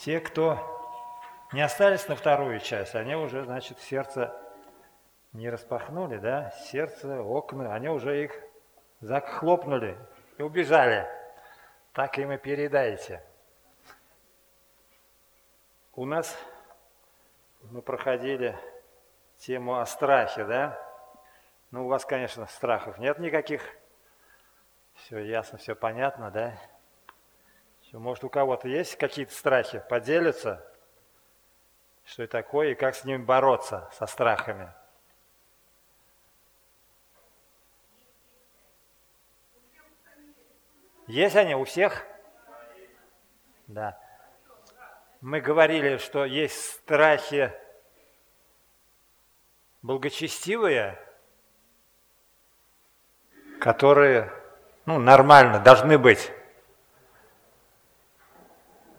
Те, кто не остались на вторую часть, они уже, значит, сердце не распахнули, да, сердце, окна, они уже их захлопнули и убежали. Так им и передайте. У нас мы проходили тему о страхе, да? Ну, у вас, конечно, страхов нет никаких. Все ясно, все понятно, да? Все, может, у кого-то есть какие-то страхи? Поделятся, что это такое и как с ними бороться, со страхами. Есть они у всех? Да. Мы говорили, что есть страхи благочестивые, которые ну, нормально должны быть.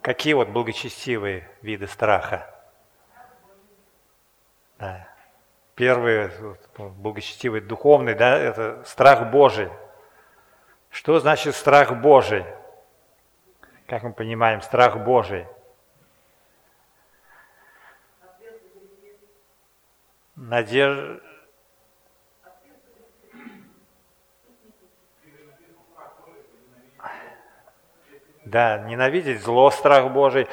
Какие вот благочестивые виды страха? Да. Первый благочестивый духовный, да, это страх Божий. Что значит страх Божий? Как мы понимаем, страх Божий? Надежда. Да, ненавидеть зло, страх Божий.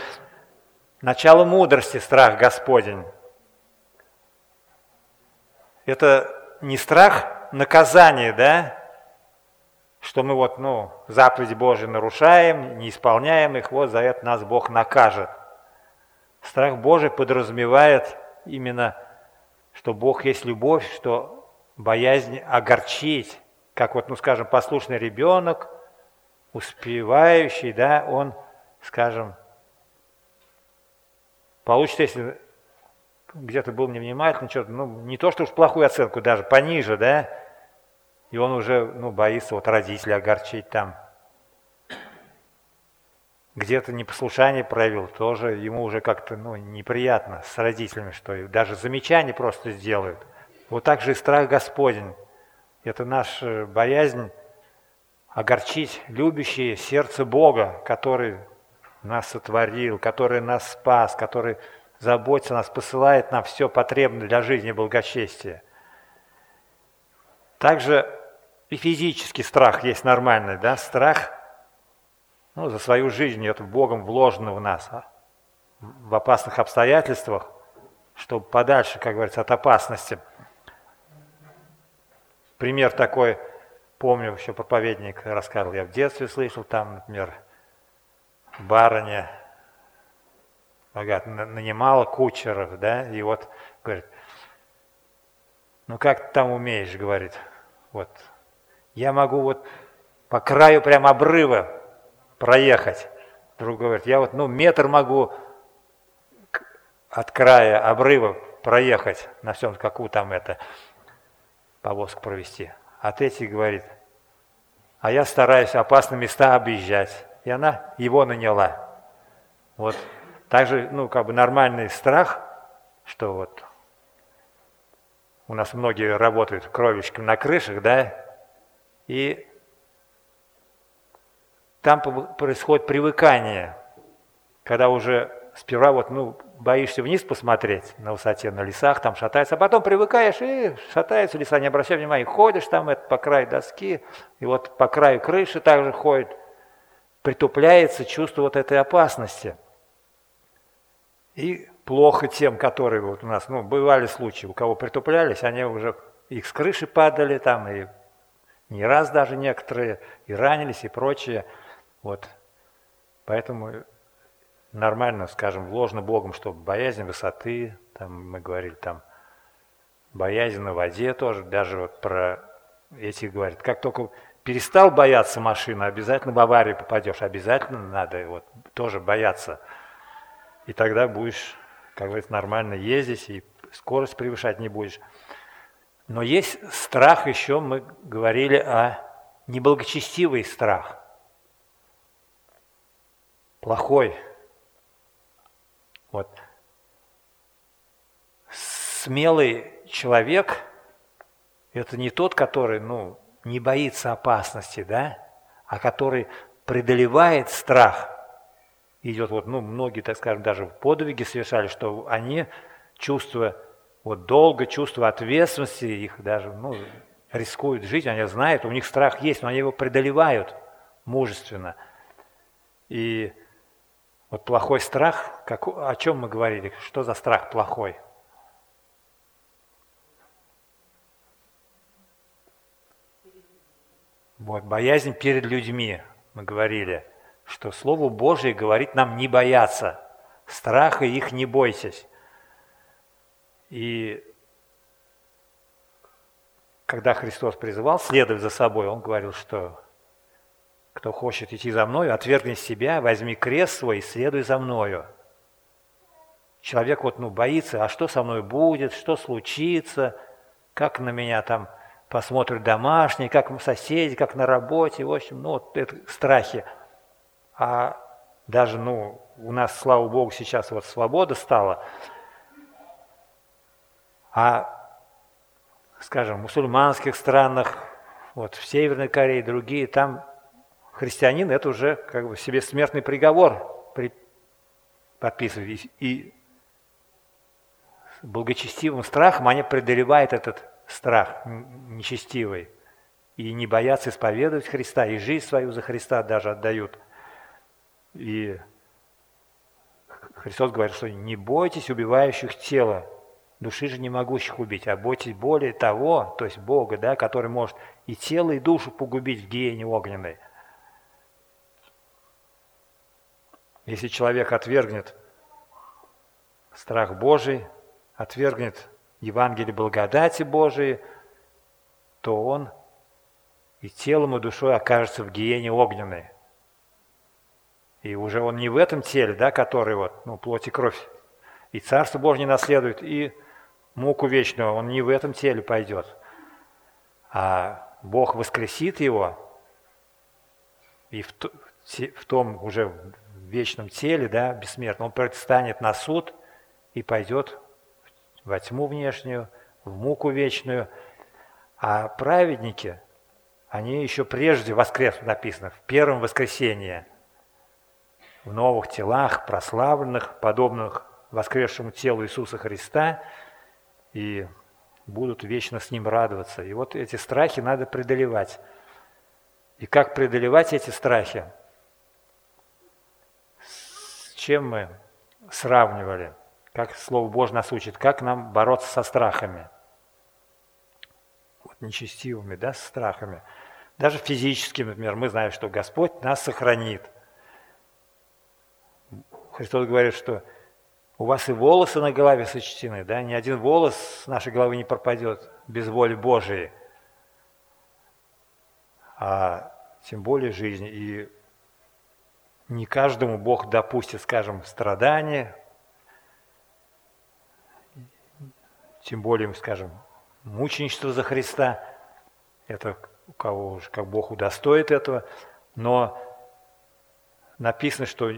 Начало мудрости, страх Господень. Это не страх наказания, да? Что мы вот, ну, заповеди Божьи нарушаем, не исполняем их, вот за это нас Бог накажет. Страх Божий подразумевает именно, что Бог есть любовь, что боязнь огорчить, как вот, ну, скажем, послушный ребенок, успевающий, да, он, скажем, получит, если где-то был невнимательный, что-то, ну, не то, что уж плохую оценку, даже пониже, да, и он уже, ну, боится вот родителей огорчить там. Где-то непослушание проявил, тоже ему уже как-то, ну, неприятно с родителями, что даже замечания просто сделают. Вот так же и страх Господень. Это наша боязнь огорчить любящее сердце Бога, который нас сотворил, который нас спас, который заботится нас, посылает нам все потребное для жизни и благочестия. Также и физический страх есть нормальный, да, страх ну, за свою жизнь, это Богом вложено в нас, а? в опасных обстоятельствах, чтобы подальше, как говорится, от опасности. Пример такой, помню, еще проповедник рассказывал, я в детстве слышал, там, например, барыня богат, нанимала кучеров, да, и вот говорит, ну как ты там умеешь, говорит, вот, я могу вот по краю прям обрыва проехать. Друг говорит, я вот, ну, метр могу от края обрыва проехать на всем скаку там это, повозку провести. А третий говорит, а я стараюсь опасные места объезжать. И она его наняла. Вот также, ну, как бы нормальный страх, что вот у нас многие работают кровечками на крышах, да, и там происходит привыкание, когда уже сперва вот, ну, боишься вниз посмотреть на высоте, на лесах, там шатается, а потом привыкаешь и шатаются леса, не обращай внимания, ходишь там это, по краю доски, и вот по краю крыши также ходит, притупляется чувство вот этой опасности – и плохо тем, которые вот у нас, ну, бывали случаи, у кого притуплялись, они уже, их с крыши падали там, и не раз даже некоторые, и ранились, и прочее. Вот. Поэтому нормально, скажем, вложено Богом, что боязнь высоты, там мы говорили, там боязнь на воде тоже, даже вот про эти говорят, как только перестал бояться машины, обязательно в аварию попадешь, обязательно надо вот тоже бояться и тогда будешь, как говорится, нормально ездить, и скорость превышать не будешь. Но есть страх еще, мы говорили о неблагочестивый страх. Плохой. Вот. Смелый человек – это не тот, который ну, не боится опасности, да, а который преодолевает страх – идет, вот, ну, многие, так скажем, даже подвиги совершали, что они, чувствуя вот долго, чувство ответственности, их даже, ну, рискуют жить, они знают, у них страх есть, но они его преодолевают мужественно. И вот плохой страх, как, о чем мы говорили, что за страх плохой? Вот, боязнь перед людьми, мы говорили, что Слово Божие говорит нам не бояться, страха их не бойтесь. И когда Христос призывал следовать за собой, Он говорил, что кто хочет идти за мною, отвергни себя, возьми крест свой и следуй за мною. Человек вот, ну, боится, а что со мной будет, что случится, как на меня там посмотрят домашние, как соседи, как на работе, в общем, ну, вот это страхи. А даже, ну, у нас, слава Богу, сейчас вот свобода стала, а, скажем, в мусульманских странах, вот в Северной Корее, другие, там христианин это уже как бы себе смертный приговор при... подписывает. И, благочестивым страхом они преодолевают этот страх нечестивый. И не боятся исповедовать Христа, и жизнь свою за Христа даже отдают. И Христос говорит, что не бойтесь убивающих тело, души же не могущих убить, а бойтесь более того, то есть Бога, да, который может и тело, и душу погубить в гиене огненной. Если человек отвергнет страх Божий, отвергнет Евангелие благодати Божией, то он и телом, и душой окажется в гиене огненной. И уже он не в этом теле, да, который вот, ну, плоть и кровь, и Царство Божье наследует, и муку вечную, он не в этом теле пойдет. А Бог воскресит его, и в, в том уже вечном теле, да, бессмертном, он предстанет на суд и пойдет во тьму внешнюю, в муку вечную. А праведники, они еще прежде воскреснут, написано, в первом воскресенье, в новых телах, прославленных, подобных воскресшему телу Иисуса Христа, и будут вечно с Ним радоваться. И вот эти страхи надо преодолевать. И как преодолевать эти страхи? Чем мы сравнивали, как Слово Божье нас учит, как нам бороться со страхами. Вот нечестивыми, да, с страхами. Даже физическими, например, мы знаем, что Господь нас сохранит. Христос говорит, что у вас и волосы на голове сочтены, да, ни один волос с нашей головы не пропадет без воли Божией, а тем более жизнь. И не каждому Бог допустит, скажем, страдания, тем более, скажем, мученичество за Христа. Это у кого уже, как Бог удостоит этого. Но написано, что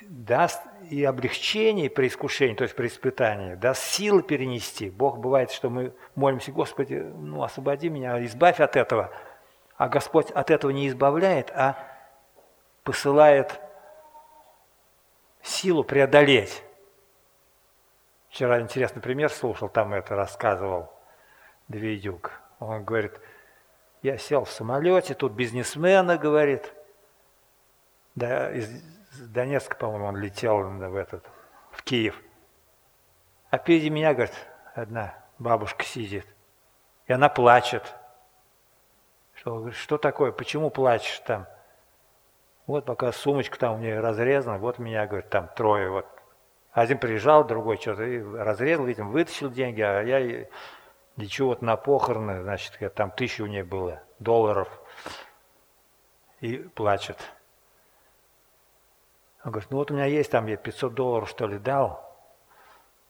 даст и облегчение при искушении, то есть при испытании, даст силы перенести. Бог бывает, что мы молимся, Господи, ну освободи меня, избавь от этого. А Господь от этого не избавляет, а посылает силу преодолеть. Вчера интересный пример слушал, там это рассказывал Двидюк. Он говорит, я сел в самолете, тут бизнесмена, говорит, да, из Донецка, по-моему, он летел в, этот, в Киев. А впереди меня, говорит, одна бабушка сидит, и она плачет. Что, что такое, почему плачешь там? Вот пока сумочка там у меня разрезана, вот меня, говорит, там трое, вот. Один приезжал, другой что-то и разрезал, видимо, вытащил деньги, а я лечу вот на похороны, значит, там тысяча у нее было долларов. И плачет. Он говорит, ну вот у меня есть там, я 500 долларов что ли дал.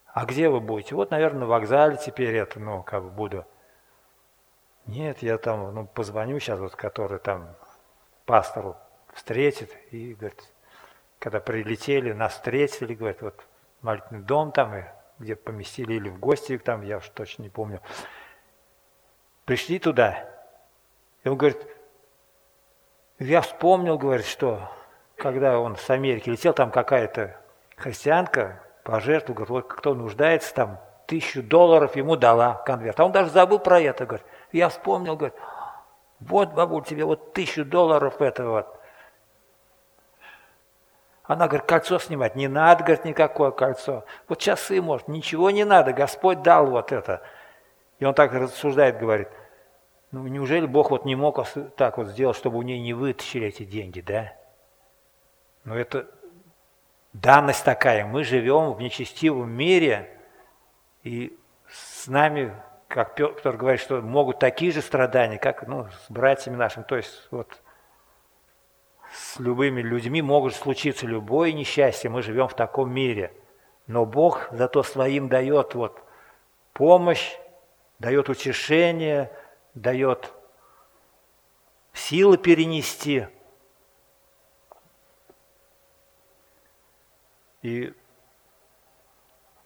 А где вы будете? Вот, наверное, на вокзале теперь это, ну, как бы буду. Нет, я там, ну, позвоню сейчас, вот, который там пастору встретит. И, говорит, когда прилетели, нас встретили, говорит, вот молитвенный дом там, и где поместили, или в гости там, я уж точно не помню. Пришли туда, и он говорит, я вспомнил, говорит, что когда он с Америки летел, там какая-то христианка пожертвовала, говорит, вот кто нуждается, там тысячу долларов ему дала конверт. А он даже забыл про это, говорит. Я вспомнил, говорит, вот, бабуль, тебе вот тысячу долларов этого вот. Она говорит, кольцо снимать не надо, говорит, никакое кольцо. Вот часы, может, ничего не надо, Господь дал вот это. И он так рассуждает, говорит, ну неужели Бог вот не мог так вот сделать, чтобы у нее не вытащили эти деньги, да? Но ну, это данность такая. Мы живем в нечестивом мире, и с нами, как Петр говорит, что могут такие же страдания, как ну, с братьями нашими. То есть вот с любыми людьми может случиться любое несчастье. Мы живем в таком мире. Но Бог зато своим дает вот помощь, дает утешение, дает силы перенести. И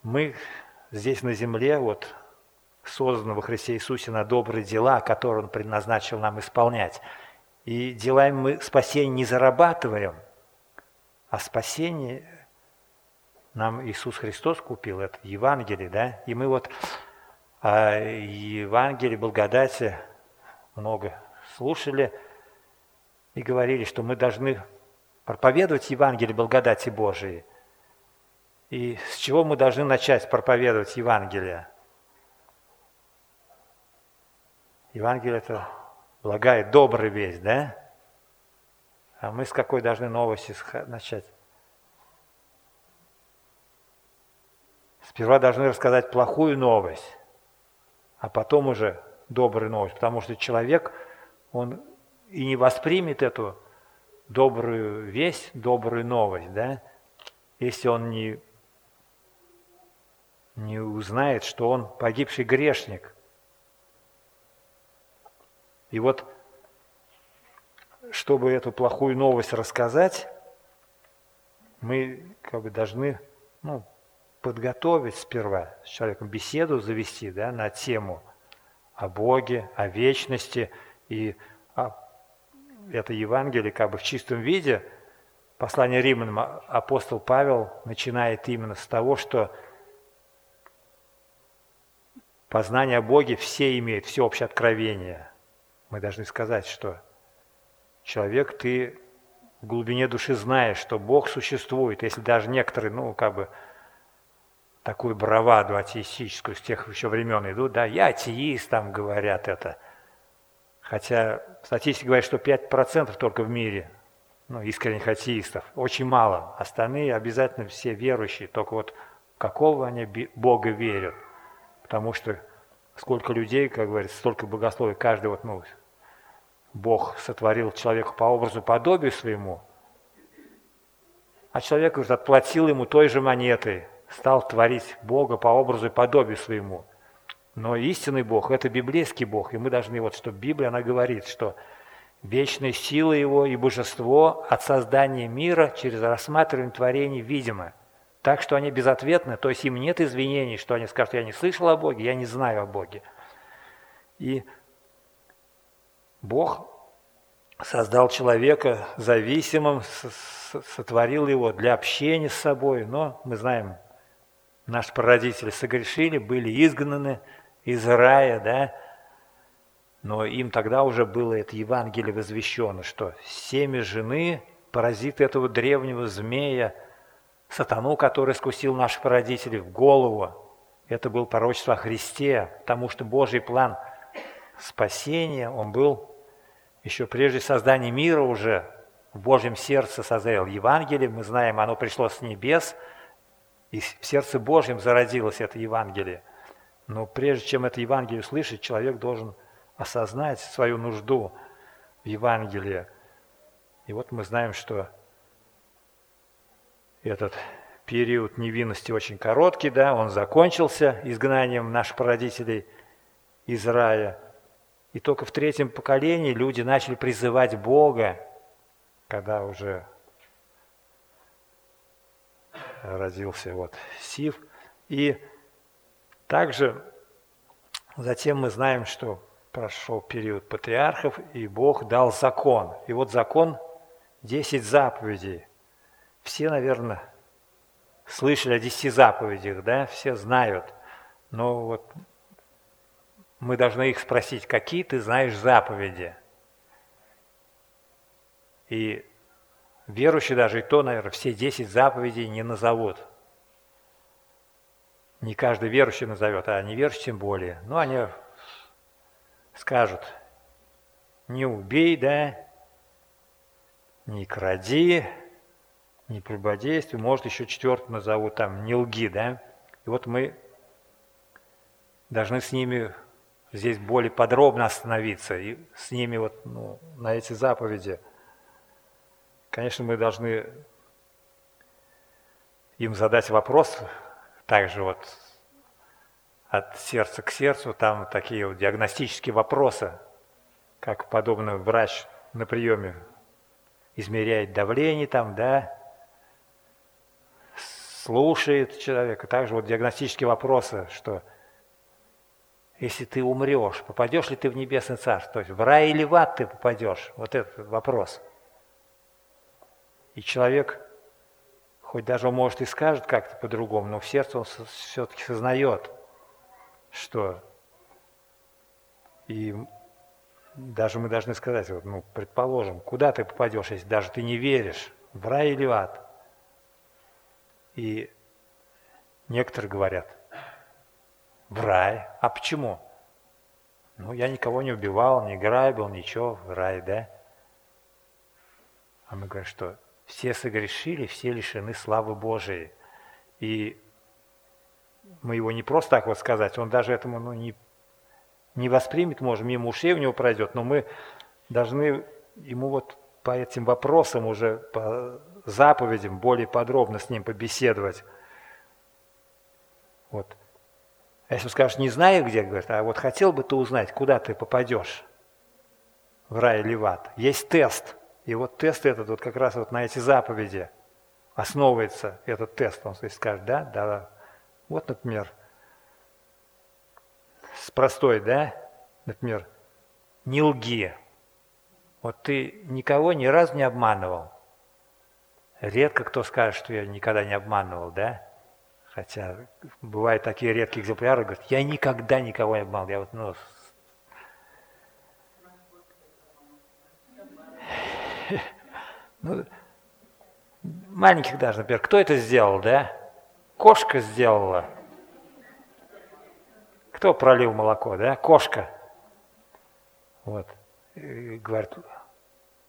мы здесь на земле вот созданы во Христе Иисусе на добрые дела, которые Он предназначил нам исполнять. И делаем мы спасение не зарабатываем, а спасение нам Иисус Христос купил, это Евангелие, да? И мы вот о Евангелии, благодати много слушали и говорили, что мы должны проповедовать Евангелие благодати Божией. И с чего мы должны начать проповедовать Евангелие? Евангелие – это благая, добрая весть, да? А мы с какой должны новости начать? Сперва должны рассказать плохую новость, а потом уже добрую новость, потому что человек, он и не воспримет эту добрую весть, добрую новость, да, если он не, не узнает, что он погибший грешник. И вот, чтобы эту плохую новость рассказать, мы как бы должны ну, подготовить сперва с человеком беседу завести да, на тему о Боге, о вечности. И это Евангелие как бы в чистом виде. Послание Римлянам апостол Павел начинает именно с того, что познание о Боге все имеют, всеобщее откровение – мы должны сказать, что человек, ты в глубине души знаешь, что Бог существует. Если даже некоторые, ну, как бы, такую браваду атеистическую с тех еще времен идут, да, я атеист, там говорят это. Хотя статистика говорит, что 5% только в мире ну, искренних атеистов. Очень мало. Остальные обязательно все верующие. Только вот какого они Бога верят. Потому что сколько людей, как говорится, столько богословий, каждый вот, ну, Бог сотворил человека по образу подобию своему, а человек говорит, отплатил ему той же монетой, стал творить Бога по образу и подобию своему. Но истинный Бог – это библейский Бог, и мы должны, вот что Библия, она говорит, что вечная сила Его и божество от создания мира через рассматривание творений видимо. Так что они безответны, то есть им нет извинений, что они скажут, я не слышал о Боге, я не знаю о Боге. И Бог создал человека зависимым, сотворил его для общения с собой, но мы знаем, наши прародители согрешили, были изгнаны из рая, да, но им тогда уже было это Евангелие возвещено, что семя жены паразит этого древнего змея, сатану, который скусил наших прародителей в голову. Это был пророчество о Христе, потому что Божий план спасения, он был еще прежде создания мира уже в Божьем сердце созрел Евангелие. Мы знаем, оно пришло с небес, и в сердце Божьем зародилось это Евангелие. Но прежде чем это Евангелие услышать, человек должен осознать свою нужду в Евангелии. И вот мы знаем, что этот период невинности очень короткий, да, он закончился изгнанием наших родителей из рая – и только в третьем поколении люди начали призывать Бога, когда уже родился вот Сив. И также затем мы знаем, что прошел период патриархов, и Бог дал закон. И вот закон Десять заповедей. Все, наверное, слышали о десяти заповедях, да, все знают. Но вот мы должны их спросить, какие ты знаешь заповеди. И верующий даже и то, наверное, все десять заповедей не назовут. Не каждый верующий назовет, а неверующий тем более. Ну, они скажут, не убей, да, не кради, не прелюбодействуй, может еще четвертую назовут, там, не лги, да. И вот мы должны с ними здесь более подробно остановиться, и с ними вот ну, на эти заповеди. Конечно, мы должны им задать вопрос, также вот от сердца к сердцу, там такие вот диагностические вопросы, как подобно врач на приеме измеряет давление там, да, слушает человека. Также вот диагностические вопросы, что если ты умрешь, попадешь ли ты в небесный царство? То есть в рай или в ад ты попадешь? Вот этот вопрос. И человек, хоть даже он может и скажет как-то по-другому, но в сердце он все-таки сознает, что и даже мы должны сказать, вот, ну, предположим, куда ты попадешь, если даже ты не веришь, в рай или в ад. И некоторые говорят, в рай. А почему? Ну, я никого не убивал, не грабил, ничего, в рай, да? А мы говорим, что все согрешили, все лишены славы Божией. И мы его не просто так вот сказать, он даже этому ну, не не воспримет, может, мимо ушей у него пройдет, но мы должны ему вот по этим вопросам уже, по заповедям более подробно с ним побеседовать. Вот. А если он скажет, не знаю где, говорит, а вот хотел бы ты узнать, куда ты попадешь, в рай или в ад. Есть тест. И вот тест этот вот как раз вот на эти заповеди основывается этот тест. Он скажет, да, да. Вот, например, с простой, да? Например, не лги. Вот ты никого ни разу не обманывал. Редко кто скажет, что я никогда не обманывал, да? Хотя бывают такие редкие экземпляры, говорят, я никогда никого не обманывал. Я вот, ну, ну, маленьких даже, например, кто это сделал, да? Кошка сделала. Кто пролил молоко, да? Кошка. Вот. И говорит,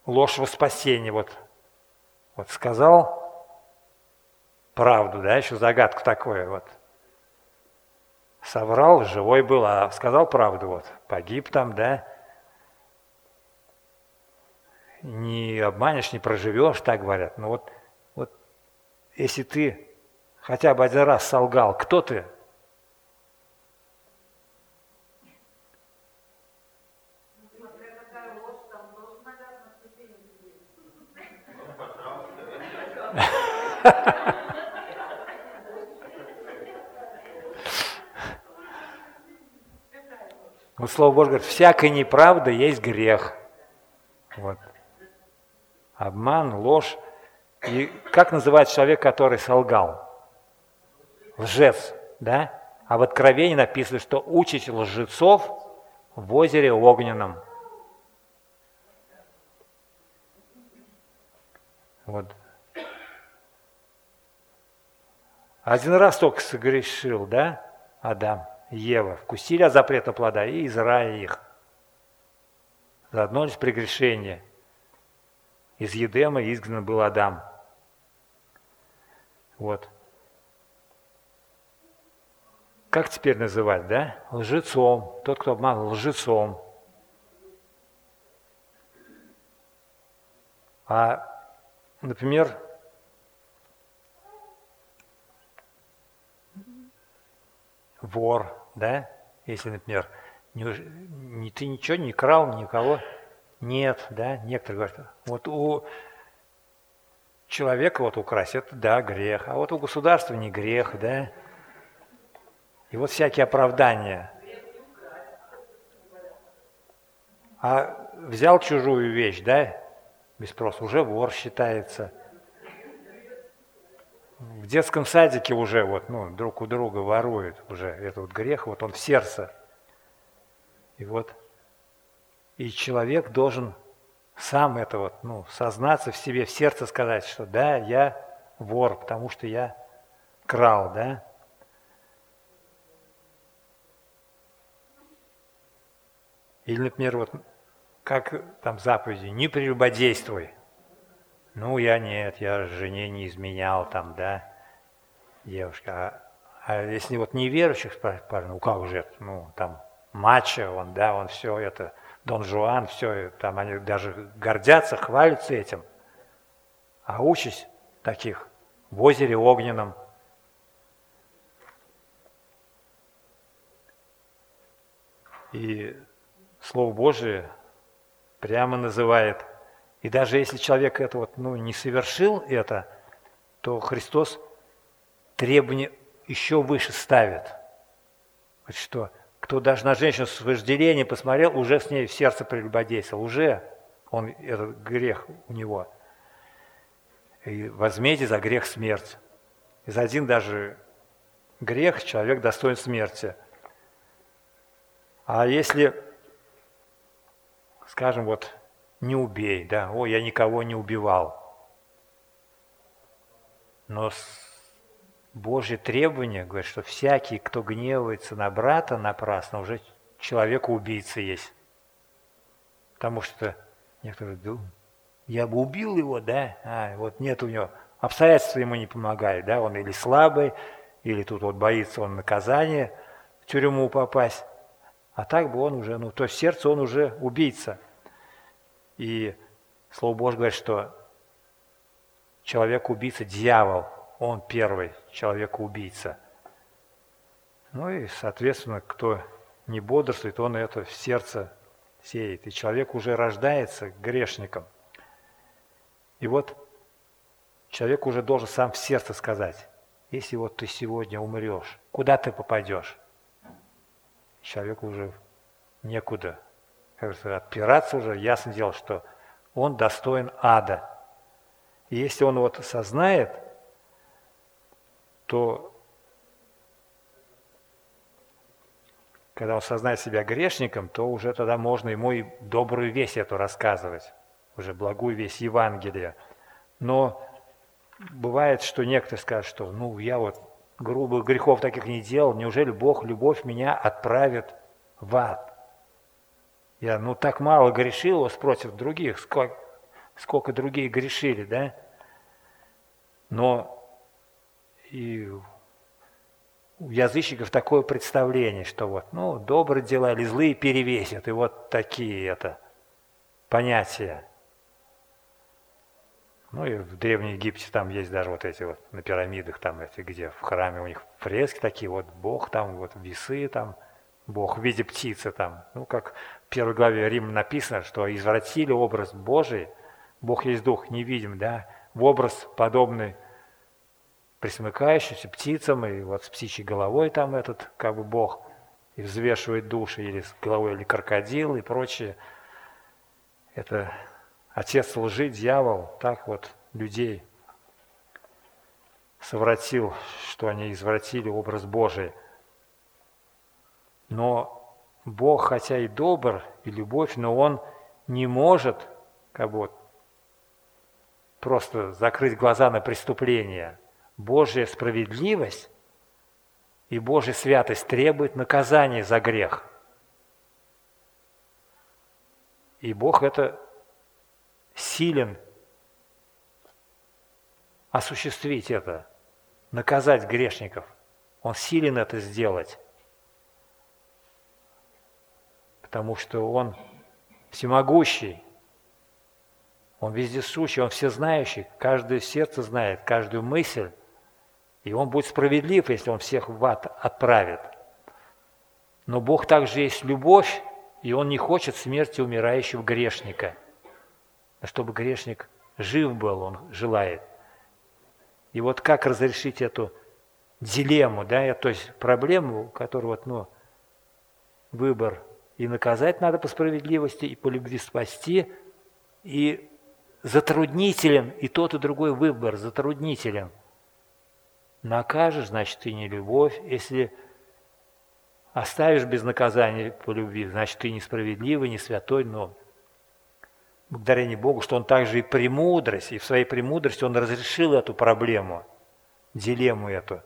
ложь во спасение. Вот, вот сказал правду, да, еще загадку такое вот. Соврал, живой был, а сказал правду, вот, погиб там, да. Не обманешь, не проживешь, так говорят. Но вот, вот если ты хотя бы один раз солгал, кто ты? Вот Слово Божье говорит, всякая неправда есть грех. Вот. Обман, ложь. И как называть человек, который солгал? Лжец, да? А в Откровении написано, что учить лжецов в озере огненном. Вот. Один раз только согрешил, да, Адам, Ева, вкусили от запрета плода и из рая их. Заодно лишь прегрешение. Из Едема изгнан был Адам. Вот. Как теперь называть, да? Лжецом. Тот, кто обманул, лжецом. А, например, вор, да, если, например, не, ты ничего не крал, никого нет, да, некоторые говорят, вот у человека вот украсть, это, да, грех, а вот у государства не грех, да, и вот всякие оправдания. А взял чужую вещь, да, без спроса, уже вор считается. В детском садике уже вот, ну, друг у друга воруют уже этот вот грех, вот он в сердце. И вот, и человек должен сам это вот, ну, сознаться в себе, в сердце сказать, что да, я вор, потому что я крал, да. Или, например, вот как там заповеди, не прелюбодействуй. Ну, я нет, я жене не изменял там, да, девушка. А, а если вот неверующих парень, ну как же, ну там мачо, он, да, он все это, Дон Жуан, все, там они даже гордятся, хвалятся этим. А участь таких в озере огненном. И Слово Божие прямо называет. И даже если человек это вот, ну, не совершил это, то Христос требования еще выше ставит. Вот что, кто даже на женщину с вожделением посмотрел, уже с ней в сердце прелюбодействовал, уже он, этот грех у него. И возьмите за грех смерть. И за один даже грех человек достоин смерти. А если скажем, вот не убей, да, о, я никого не убивал. Но Божье требование говорит, что всякий, кто гневается на брата напрасно, уже человек убийца есть. Потому что некоторые думают, я бы убил его, да, а вот нет у него, обстоятельства ему не помогают, да, он или слабый, или тут вот боится он наказания, в тюрьму попасть. А так бы он уже, ну, то есть сердце он уже убийца. И Слово Божье говорит, что человек-убийца, дьявол, он первый человек-убийца. Ну и, соответственно, кто не бодрствует, он это в сердце сеет. И человек уже рождается грешником. И вот человек уже должен сам в сердце сказать, если вот ты сегодня умрешь, куда ты попадешь? Человеку уже некуда как говорится, отпираться уже, ясно дело, что он достоин ада. И если он вот осознает, то когда он сознает себя грешником, то уже тогда можно ему и добрую весть эту рассказывать, уже благую весть Евангелия. Но бывает, что некоторые скажут, что ну я вот грубых грехов таких не делал, неужели Бог, любовь меня отправит в ад? Я ну так мало грешил против других, сколько, сколько другие грешили, да? Но и у язычников такое представление, что вот, ну, добрые дела или злые перевесят, и вот такие это понятия. Ну и в Древнем Египте там есть даже вот эти вот на пирамидах, там эти, где в храме у них фрески такие, вот Бог там, вот весы там, Бог в виде птицы там. Ну, как в первой главе Рим написано, что извратили образ Божий, Бог есть Дух невидим, да, в образ подобный присмыкающийся птицам, и вот с птичьей головой там этот, как бы Бог, и взвешивает души, или с головой, или крокодил, и прочее. Это отец лжи, дьявол, так вот людей совратил, что они извратили образ Божий – но Бог, хотя и добр, и любовь, но Он не может как бы просто закрыть глаза на преступление. Божья справедливость и Божья святость требует наказания за грех. И Бог это силен осуществить это, наказать грешников. Он силен это сделать потому что Он всемогущий, Он вездесущий, Он всезнающий, каждое сердце знает, каждую мысль, и Он будет справедлив, если Он всех в ад отправит. Но Бог также есть любовь, и Он не хочет смерти умирающего грешника. Чтобы грешник жив был, Он желает. И вот как разрешить эту дилемму, да, то есть проблему, которую вот, ну, выбор и наказать надо по справедливости, и по любви спасти, и затруднителен, и тот, и другой выбор затруднителен. Накажешь, значит, ты не любовь. Если оставишь без наказания по любви, значит, ты несправедливый, не святой, но благодарение Богу, что Он также и премудрость, и в своей премудрости Он разрешил эту проблему, дилемму эту.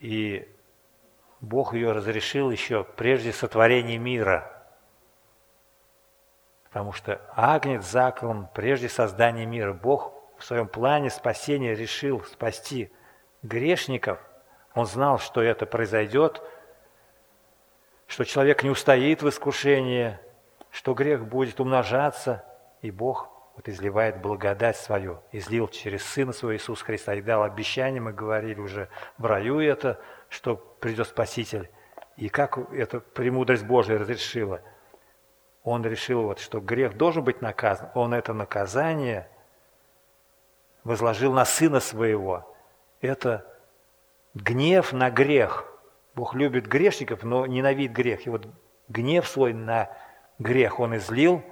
И Бог ее разрешил еще прежде сотворения мира. Потому что Агнец заклан прежде создания мира. Бог в своем плане спасения решил спасти грешников. Он знал, что это произойдет, что человек не устоит в искушении, что грех будет умножаться, и Бог вот изливает благодать свою, излил через Сына Своего Иисуса Христа и дал обещание, мы говорили уже в раю это, что придет Спаситель. И как эта премудрость Божия разрешила? Он решил, вот, что грех должен быть наказан. Он это наказание возложил на Сына Своего. Это гнев на грех. Бог любит грешников, но ненавидит грех. И вот гнев свой на грех Он излил,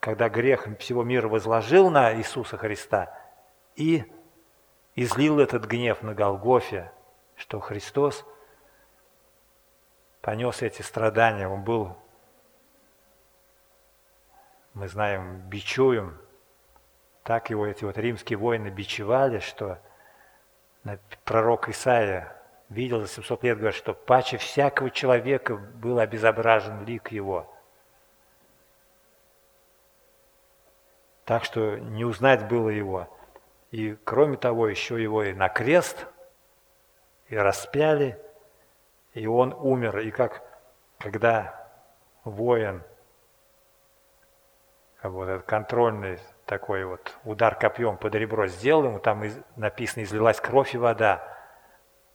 когда грех всего мира возложил на Иисуса Христа и излил этот гнев на Голгофе, что Христос понес эти страдания, Он был, мы знаем, бичуем, так его эти вот римские воины бичевали, что пророк Исаия видел за 700 лет, говорит, что паче всякого человека был обезображен лик его. Так что не узнать было его. И кроме того, еще его и на крест, и распяли, и он умер. И как когда воин, как вот этот контрольный такой вот удар копьем под ребро сделал ему, там написано, излилась кровь и вода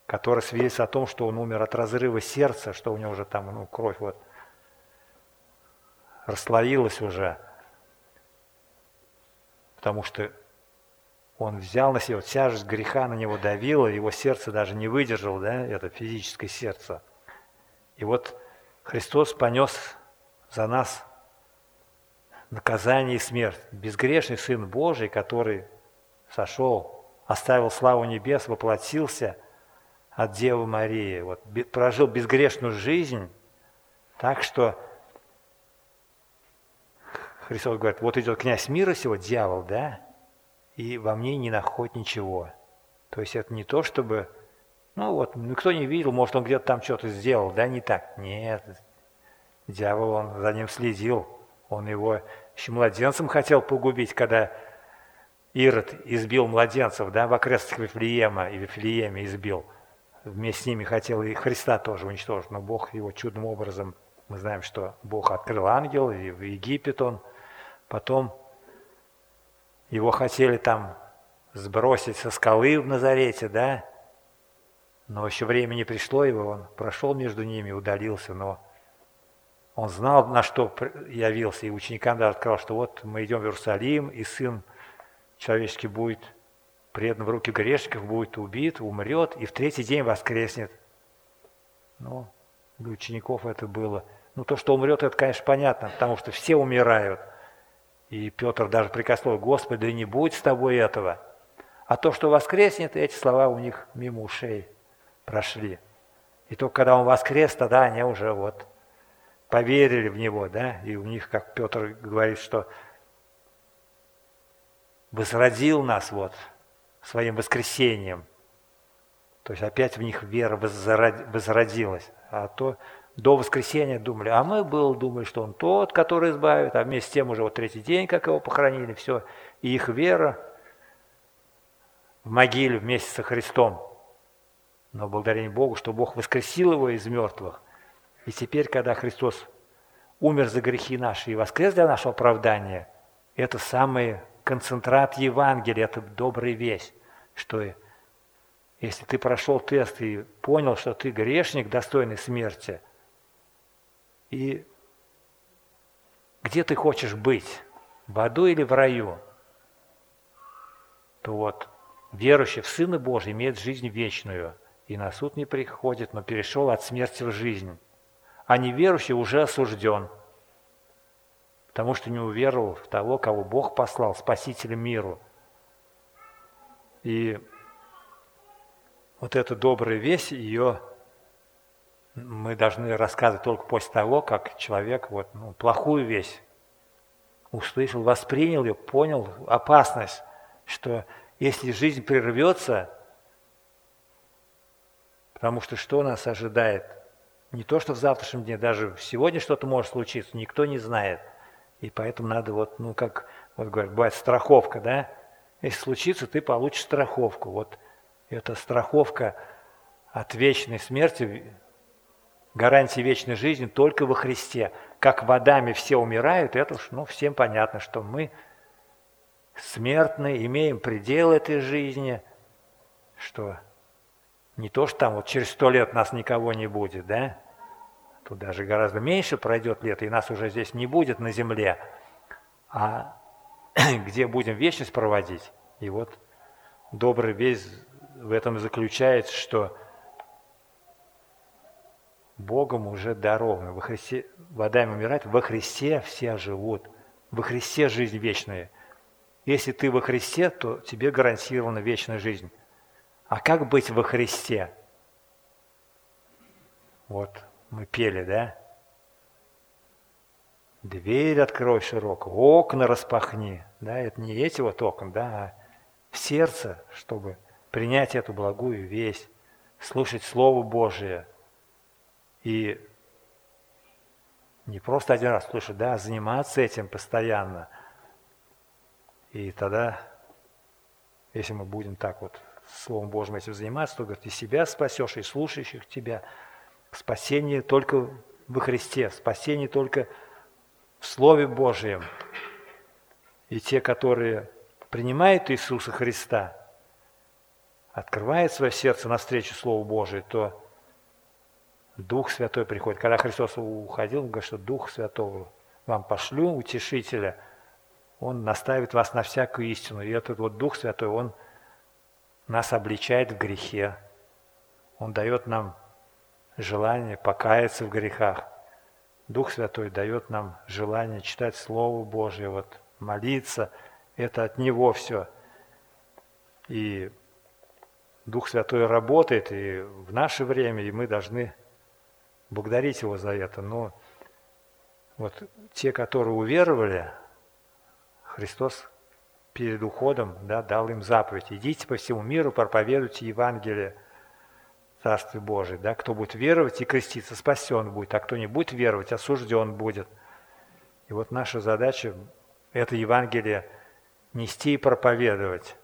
которое свидетельствует о том, что он умер от разрыва сердца, что у него уже там ну, кровь вот расслоилась уже, потому что он взял на себя, вот тяжесть греха на него давила, его сердце даже не выдержало, да, это физическое сердце. И вот Христос понес за нас наказание и смерть. Безгрешный Сын Божий, который сошел, оставил славу небес, воплотился – от Девы Марии, вот, прожил безгрешную жизнь, так что Христос говорит, вот идет князь мира сего, дьявол, да, и во мне не находит ничего. То есть это не то, чтобы, ну вот, никто не видел, может он где-то там что-то сделал, да, не так. Нет, дьявол, он за ним следил, он его еще младенцем хотел погубить, когда Ирод избил младенцев, да, в окрестностях Вифлеема и Вифлееме избил – вместе с ними хотел и Христа тоже уничтожить, но Бог его чудным образом, мы знаем, что Бог открыл ангел, и в Египет он, потом его хотели там сбросить со скалы в Назарете, да, но еще время не пришло его, он прошел между ними, удалился, но он знал, на что явился, и ученикам даже сказал, что вот мы идем в Иерусалим, и Сын человеческий будет предан в руки грешников, будет убит, умрет и в третий день воскреснет. Ну, для учеников это было. Ну, то, что умрет, это, конечно, понятно, потому что все умирают. И Петр даже прикословил, Господи, да не будет с тобой этого. А то, что воскреснет, эти слова у них мимо ушей прошли. И только когда он воскрес, тогда они уже вот поверили в него, да, и у них, как Петр говорит, что возродил нас вот своим воскресением. То есть опять в них вера возродилась. А то до воскресения думали, а мы был, думали, что он тот, который избавит, а вместе с тем уже вот третий день, как его похоронили, все. И их вера в могиле вместе со Христом. Но благодарение Богу, что Бог воскресил его из мертвых. И теперь, когда Христос умер за грехи наши и воскрес для нашего оправдания, это самое концентрат Евангелия, это добрая весть, что если ты прошел тест и понял, что ты грешник, достойный смерти, и где ты хочешь быть, в аду или в раю, то вот верующий в Сына Божий имеет жизнь вечную, и на суд не приходит, но перешел от смерти в жизнь, а неверующий уже осужден. потому что не уверовал в того, кого Бог послал, Спасителя миру. И вот эта добрая весть, ее мы должны рассказывать только после того, как человек вот, ну, плохую весть услышал, воспринял ее, понял опасность, что если жизнь прервется, потому что что нас ожидает? Не то, что в завтрашнем дне, даже сегодня что-то может случиться, никто не знает. И поэтому надо вот, ну как, вот говорят, бывает страховка, да? Если случится, ты получишь страховку. Вот эта страховка от вечной смерти гарантии вечной жизни только во Христе. Как в Адаме все умирают, это уж ну, всем понятно, что мы смертны, имеем предел этой жизни, что не то, что там вот через сто лет нас никого не будет, да? Тут даже гораздо меньше пройдет лет, и нас уже здесь не будет на земле, а где будем вечность проводить. И вот добрый весь в этом заключается, что Богом уже дарованы. Во Христе, вода им во Христе все живут. Во Христе жизнь вечная. Если ты во Христе, то тебе гарантирована вечная жизнь. А как быть во Христе? Вот мы пели, да? Дверь открой широко, окна распахни. Да, это не эти вот окна, да, а в сердце, чтобы принять эту благую весть, слушать Слово Божие – и не просто один раз слушать, да, а заниматься этим постоянно. И тогда, если мы будем так вот Словом Божьим этим заниматься, то, говорит, и себя спасешь, и слушающих тебя. Спасение только во Христе, спасение только в Слове Божьем. И те, которые принимают Иисуса Христа, открывают свое сердце навстречу Слову Божию, то Дух Святой приходит. Когда Христос уходил, он говорит, что Дух Святого вам пошлю, утешителя, он наставит вас на всякую истину. И этот вот Дух Святой, он нас обличает в грехе. Он дает нам желание покаяться в грехах. Дух Святой дает нам желание читать Слово Божье, вот, молиться. Это от Него все. И Дух Святой работает и в наше время, и мы должны благодарить Его за это. Но вот те, которые уверовали, Христос перед уходом да, дал им заповедь. Идите по всему миру, проповедуйте Евангелие Царствия Божие. Да? Кто будет веровать и креститься, спасен будет, а кто не будет веровать, осужден будет. И вот наша задача – это Евангелие нести и проповедовать.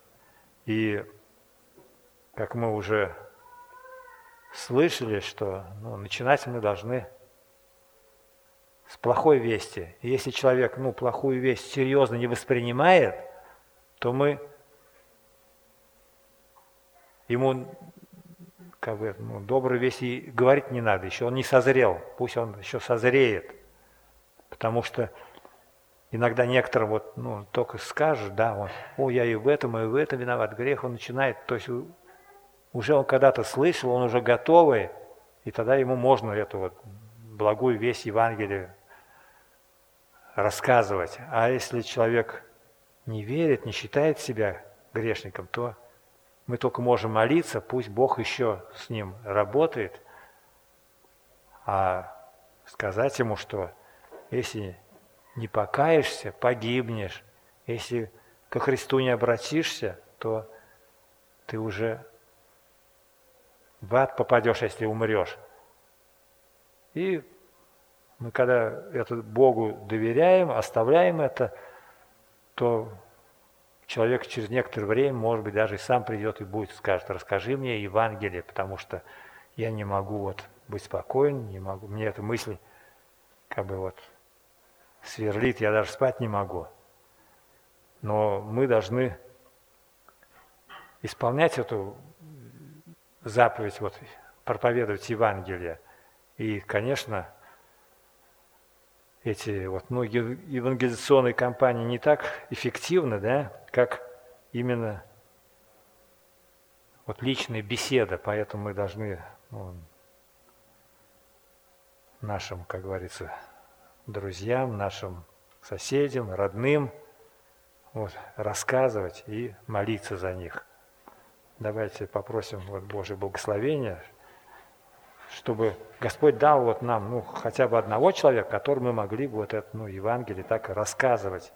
И, как мы уже слышали, что ну, начинать мы должны с плохой вести. И если человек ну, плохую весть серьезно не воспринимает, то мы ему как бы, ну, добрую весть и говорить не надо, еще он не созрел, пусть он еще созреет. Потому что иногда некоторым вот, ну, только скажешь, да, он, о, я и в этом, и в этом виноват, грех, он начинает, то есть уже он когда-то слышал, он уже готовый, и тогда ему можно эту вот благую весть Евангелия рассказывать. А если человек не верит, не считает себя грешником, то мы только можем молиться, пусть Бог еще с ним работает, а сказать ему, что если не покаешься, погибнешь, если ко Христу не обратишься, то ты уже в ад попадешь, если умрешь. И мы когда это Богу доверяем, оставляем это, то человек через некоторое время, может быть, даже и сам придет и будет, скажет, расскажи мне Евангелие, потому что я не могу вот быть спокоен, не могу, мне эта мысль как бы вот сверлит, я даже спать не могу. Но мы должны исполнять эту заповедь вот, проповедовать Евангелие. И, конечно, эти вот многие евангелизационные кампании не так эффективны, да, как именно вот личная беседа, поэтому мы должны ну, нашим, как говорится, друзьям, нашим соседям, родным, вот, рассказывать и молиться за них. Давайте попросим вот Божье благословение, чтобы Господь дал вот нам ну, хотя бы одного человека, которому мы могли бы вот это ну, Евангелие так рассказывать